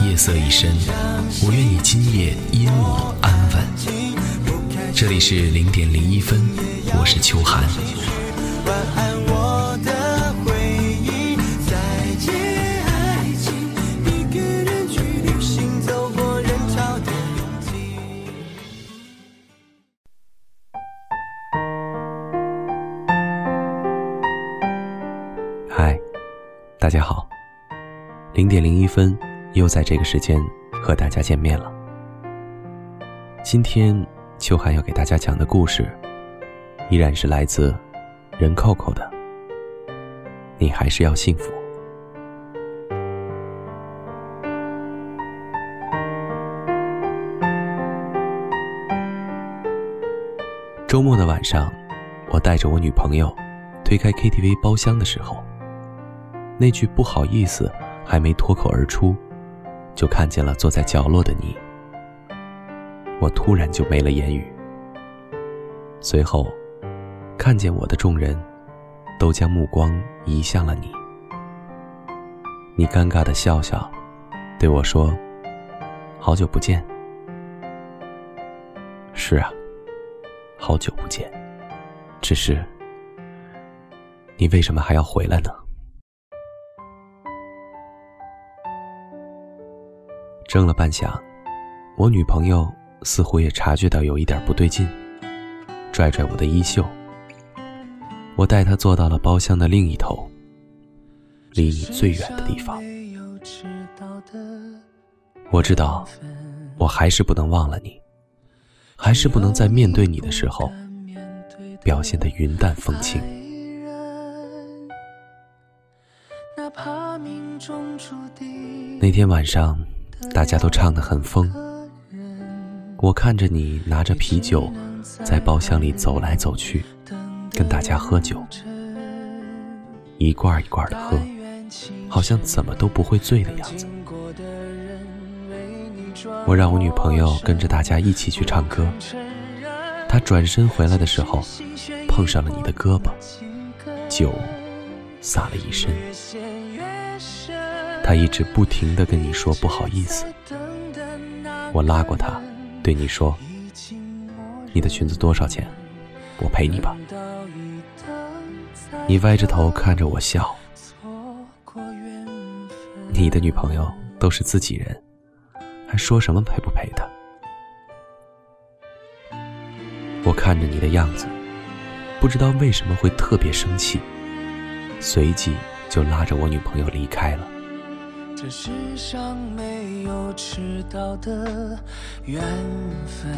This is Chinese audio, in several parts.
夜色已深，我愿你今夜因我安稳。这里是零点零一分，我是秋寒。嗨，大家好，零点零一分。又在这个时间和大家见面了。今天秋寒要给大家讲的故事，依然是来自任扣扣的。你还是要幸福。周末的晚上，我带着我女朋友推开 KTV 包厢的时候，那句不好意思还没脱口而出。就看见了坐在角落的你，我突然就没了言语。随后，看见我的众人，都将目光移向了你。你尴尬的笑笑，对我说：“好久不见。”是啊，好久不见。只是，你为什么还要回来呢？怔了半晌，我女朋友似乎也察觉到有一点不对劲，拽拽我的衣袖。我带她坐到了包厢的另一头，离你最远的地方。我知道，我还是不能忘了你，还是不能在面对你的时候表现的云淡风轻。那天晚上。大家都唱得很疯，我看着你拿着啤酒，在包厢里走来走去，跟大家喝酒，一罐一罐的喝，好像怎么都不会醉的样子。我让我女朋友跟着大家一起去唱歌，她转身回来的时候，碰上了你的胳膊，酒洒了一身。他一直不停的跟你说不好意思，我拉过他，对你说：“你的裙子多少钱？我赔你吧。”你歪着头看着我笑。你的女朋友都是自己人，还说什么赔不赔的？我看着你的样子，不知道为什么会特别生气，随即就拉着我女朋友离开了。这世上没有迟到的缘分，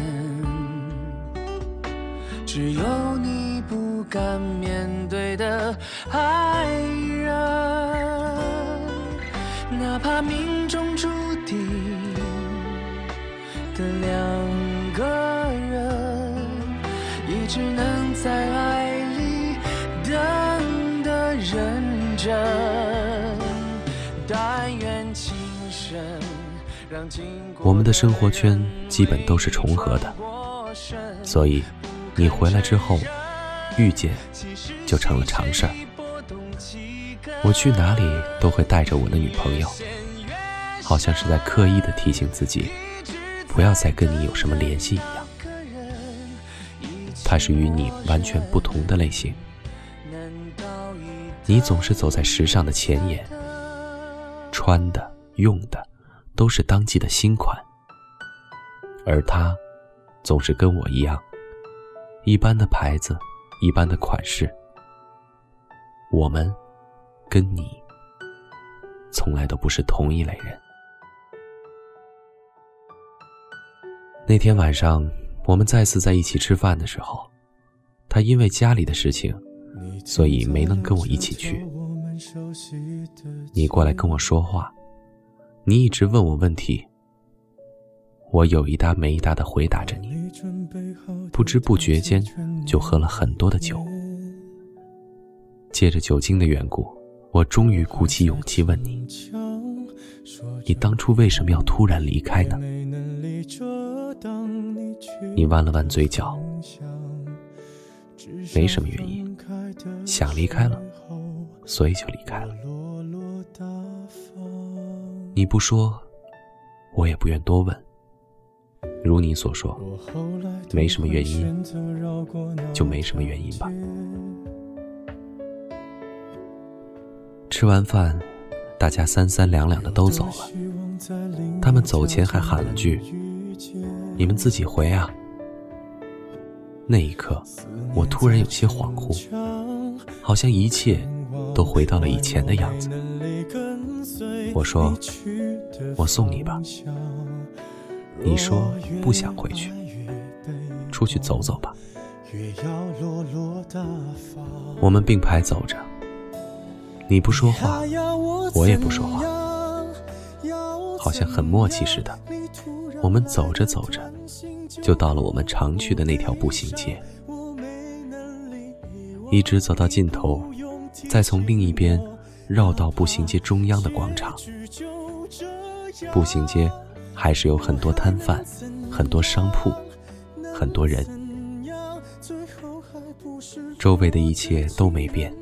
只有你不敢面对的爱人。哪怕命中注定的两个人，也只能在爱我们的生活圈基本都是重合的，所以你回来之后遇见就成了常事儿。我去哪里都会带着我的女朋友，好像是在刻意的提醒自己，不要再跟你有什么联系一样。她是与你完全不同的类型，你总是走在时尚的前沿，穿的用的。都是当季的新款，而他总是跟我一样，一般的牌子，一般的款式。我们跟你从来都不是同一类人。那天晚上，我们再次在一起吃饭的时候，他因为家里的事情，所以没能跟我一起去。你过来跟我说话。你一直问我问题，我有一搭没一搭的回答着你，不知不觉间就喝了很多的酒。借着酒精的缘故，我终于鼓起勇气问你：你当初为什么要突然离开呢？你弯了弯嘴角，没什么原因，想离开了，所以就离开了。你不说，我也不愿多问。如你所说，没什么原因，就没什么原因吧。吃完饭，大家三三两两的都走了。他们走前还喊了句：“你们自己回啊。”那一刻，我突然有些恍惚，好像一切都回到了以前的样子。我说：“我送你吧。”你说不想回去，出去走走吧。我们并排走着。你不说话，我也不说话，好像很默契似的。我们走着走着，就到了我们常去的那条步行街，一直走到尽头，再从另一边绕到步行街中央的广场。步行街还是有很多摊贩，很多商铺，很多人，周围的一切都没变。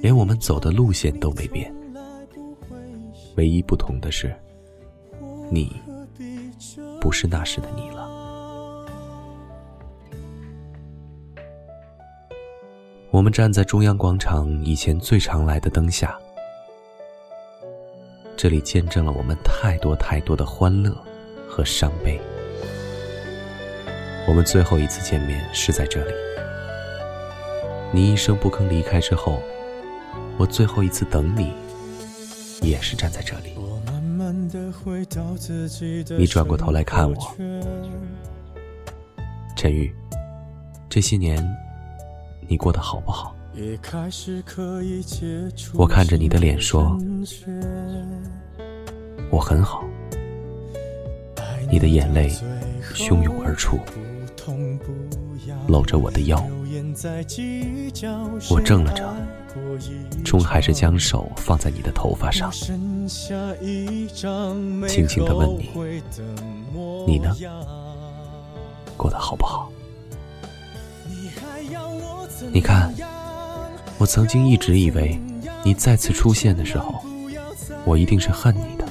连我们走的路线都没变，唯一不同的是，你不是那时的你了。我们站在中央广场以前最常来的灯下，这里见证了我们太多太多的欢乐和伤悲。我们最后一次见面是在这里，你一声不吭离开之后。我最后一次等你，也是站在这里。你转过头来看我，陈玉，这些年你过得好不好？我看着你的脸说，我很好。你的眼泪汹涌而出，搂着我的腰。我怔了怔，终还是将手放在你的头发上，轻轻的问你：“你呢？过得好不好？”你看，我曾经一直以为，你再次出现的时候，我一定是恨你的。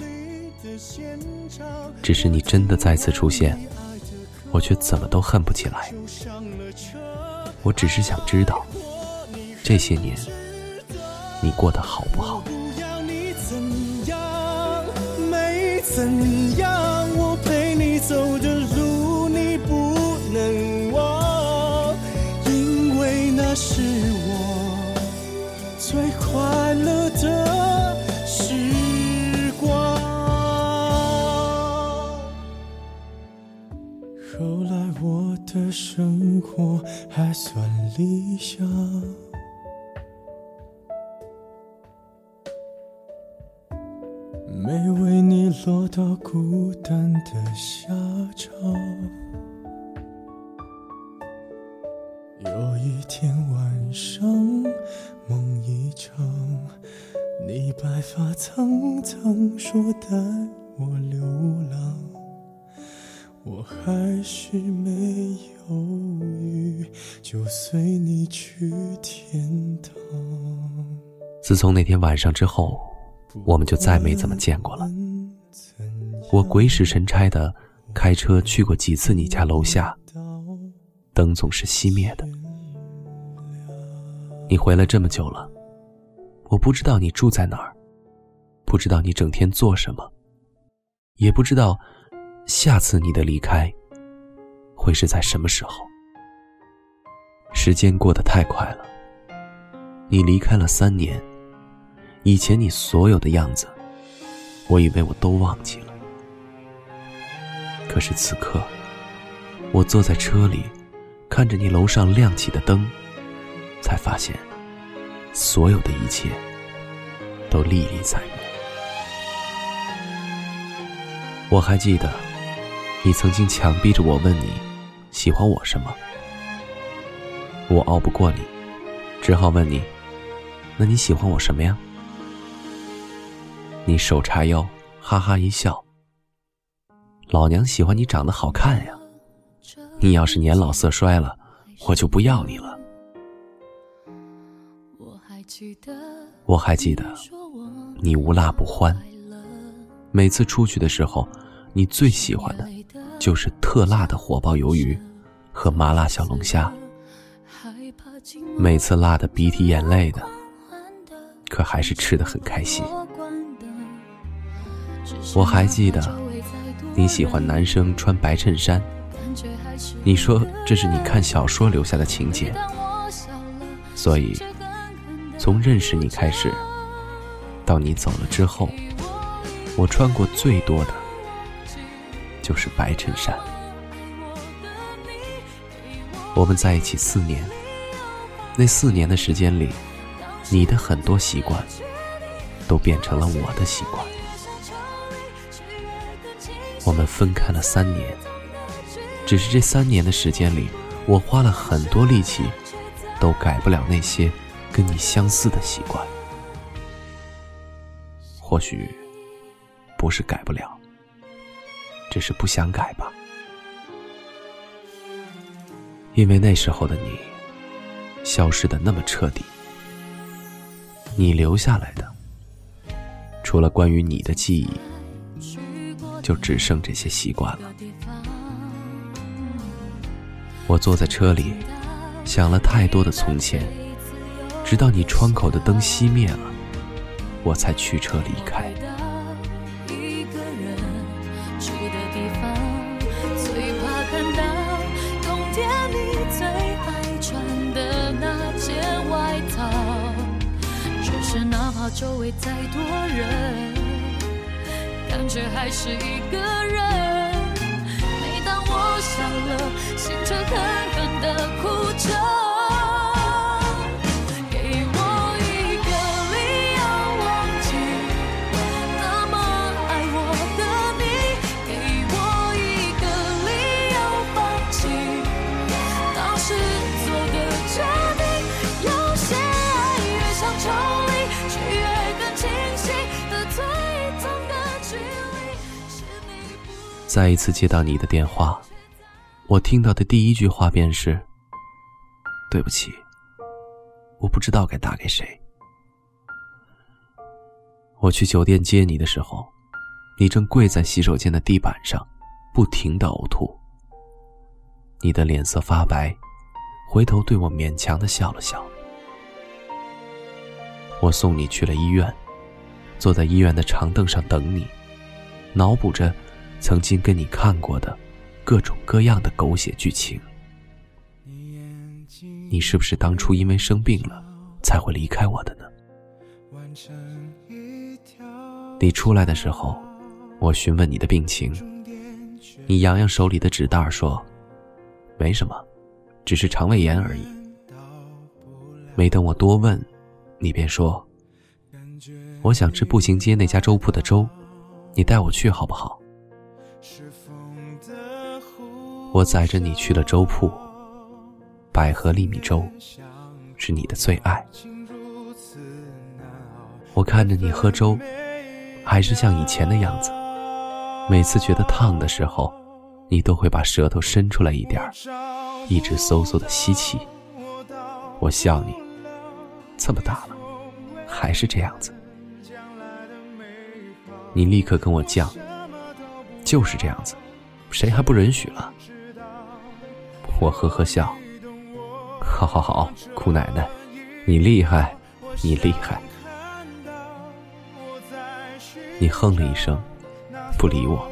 只是你真的再次出现，我却怎么都恨不起来。我只是想知道，这些年你过得好不好？我陪你走的是我最快乐的时光。后来我的生活。还算理想，有一天晚上，梦一场，你白发苍苍，说带我流浪。我还是没犹豫，就随你去天堂。自从那天晚上之后，我们就再没怎么见过了。我鬼使神差的开车去过几次你家楼下，灯总是熄灭的。你回来这么久了，我不知道你住在哪儿，不知道你整天做什么，也不知道。下次你的离开，会是在什么时候？时间过得太快了，你离开了三年，以前你所有的样子，我以为我都忘记了。可是此刻，我坐在车里，看着你楼上亮起的灯，才发现，所有的一切，都历历在目。我还记得。你曾经强逼着我问你喜欢我什么，我拗不过你，只好问你，那你喜欢我什么呀？你手叉腰，哈哈一笑。老娘喜欢你长得好看呀，你要是年老色衰了，我就不要你了。我还记得，你无辣不欢，每次出去的时候，你最喜欢的，就是特辣的火爆鱿鱼和麻辣小龙虾，每次辣的鼻涕眼泪的，可还是吃的很开心。我还记得。你喜欢男生穿白衬衫，你说这是你看小说留下的情节，所以从认识你开始，到你走了之后，我穿过最多的就是白衬衫。我们在一起四年，那四年的时间里，你的很多习惯都变成了我的习惯。我们分开了三年，只是这三年的时间里，我花了很多力气，都改不了那些跟你相似的习惯。或许不是改不了，只是不想改吧。因为那时候的你，消失的那么彻底，你留下来的，除了关于你的记忆。就只剩这些习惯了。我坐在车里，想了太多的从前，直到你窗口的灯熄灭了，我才驱车离开。哪怕周围再多人。感觉还是一个人。再一次接到你的电话，我听到的第一句话便是：“对不起，我不知道该打给谁。”我去酒店接你的时候，你正跪在洗手间的地板上，不停的呕吐。你的脸色发白，回头对我勉强的笑了笑。我送你去了医院，坐在医院的长凳上等你，脑补着。曾经跟你看过的各种各样的狗血剧情，你是不是当初因为生病了才会离开我的呢？你出来的时候，我询问你的病情，你扬扬手里的纸袋说：“没什么，只是肠胃炎而已。”没等我多问，你便说：“我想吃步行街那家粥铺的粥，你带我去好不好？”我载着你去了粥铺，百合粒米粥是你的最爱。我看着你喝粥，还是像以前的样子。每次觉得烫的时候，你都会把舌头伸出来一点儿，一直嗖嗖的吸气。我笑你，这么大了，还是这样子。你立刻跟我犟，就是这样子，谁还不允许了？我呵呵笑，好好好，姑奶奶，你厉害，你厉害。你哼了一声，不理我，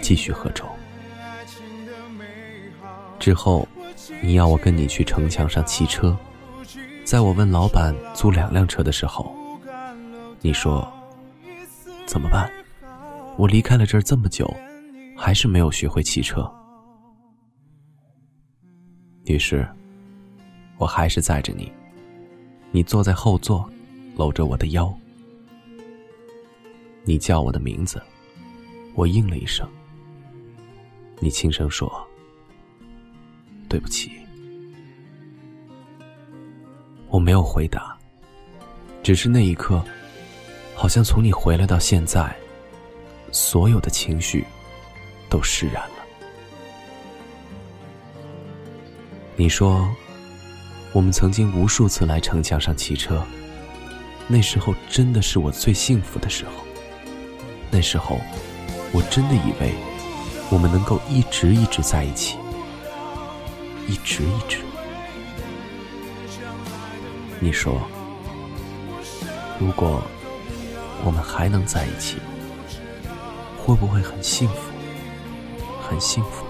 继续喝粥。之后，你要我跟你去城墙上骑车，在我问老板租两辆车的时候，你说怎么办？我离开了这儿这么久，还是没有学会骑车。于是，我还是载着你。你坐在后座，搂着我的腰。你叫我的名字，我应了一声。你轻声说：“对不起。”我没有回答，只是那一刻，好像从你回来到现在，所有的情绪都释然你说，我们曾经无数次来城墙上骑车，那时候真的是我最幸福的时候。那时候，我真的以为我们能够一直一直在一起，一直一直。你说，如果我们还能在一起，会不会很幸福？很幸福？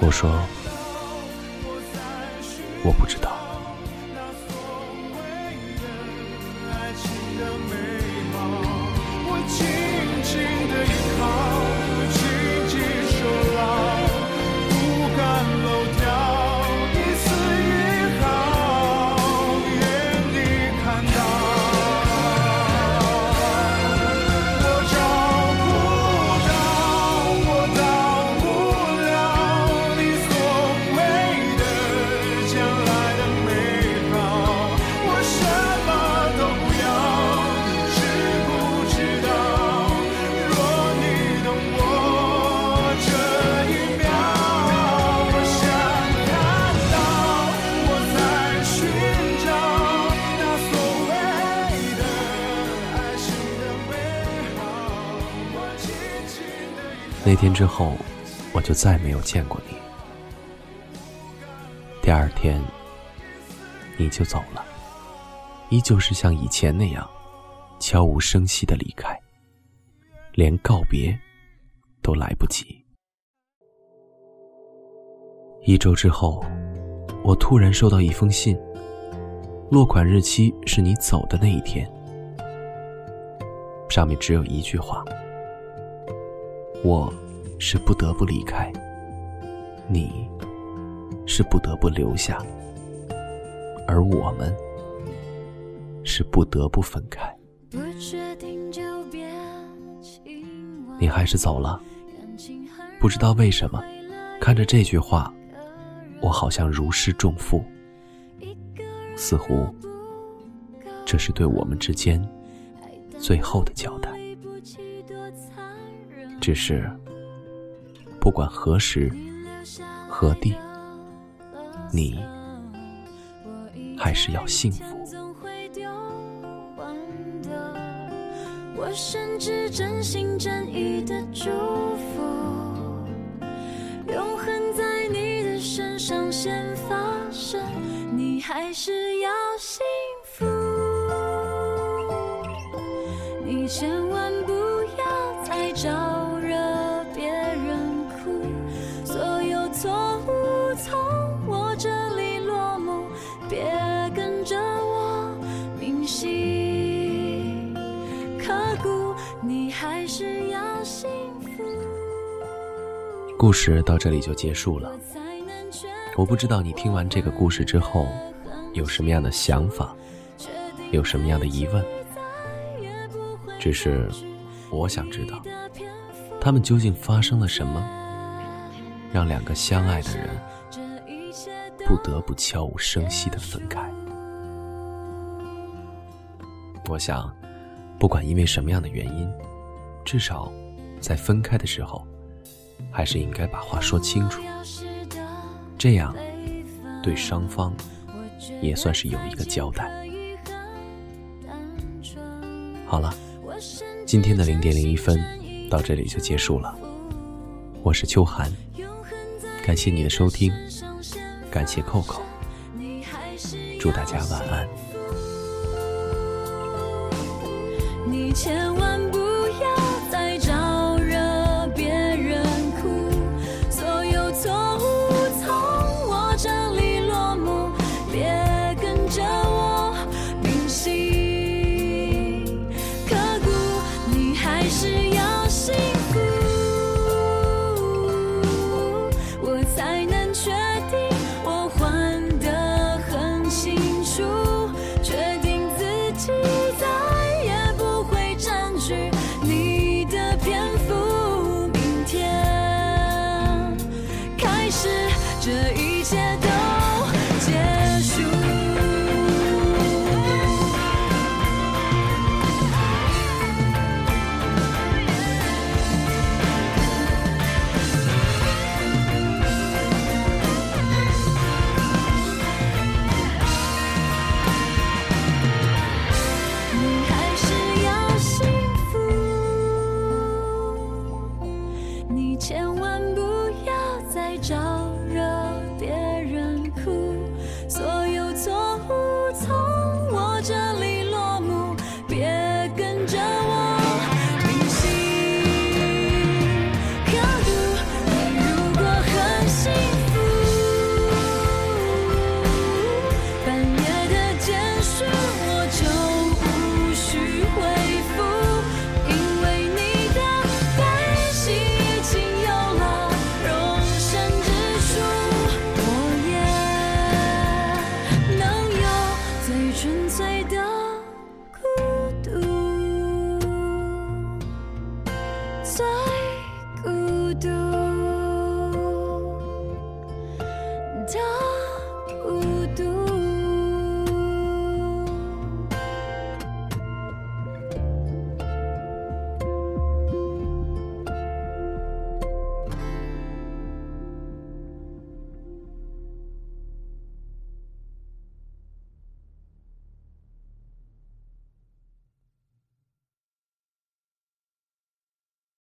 我说，我不知道。天之后，我就再没有见过你。第二天，你就走了，依旧是像以前那样，悄无声息的离开，连告别都来不及。一周之后，我突然收到一封信，落款日期是你走的那一天，上面只有一句话。我是不得不离开，你是不得不留下，而我们是不得不分开。你还是走了，不知道为什么，看着这句话，我好像如释重负，似乎这是对我们之间最后的交代。只是，不管何时、何地，你还是要幸福。我甚至真心真意的祝福，永恒在你的身上先发生，你还是别跟着我，铭心刻骨，你还是要幸福故事到这里就结束了。我不知道你听完这个故事之后，有什么样的想法，有什么样的疑问。只是，我想知道，他们究竟发生了什么，让两个相爱的人不得不悄无声息的分开。我想，不管因为什么样的原因，至少，在分开的时候。还是应该把话说清楚，这样对双方也算是有一个交代。好了，今天的零点零一分到这里就结束了。我是秋寒，感谢你的收听，感谢 Coco，祝大家晚安。你千万不要再招惹别人哭，所有错误从我这里落幕，别跟着我。铭心。刻骨，你还是。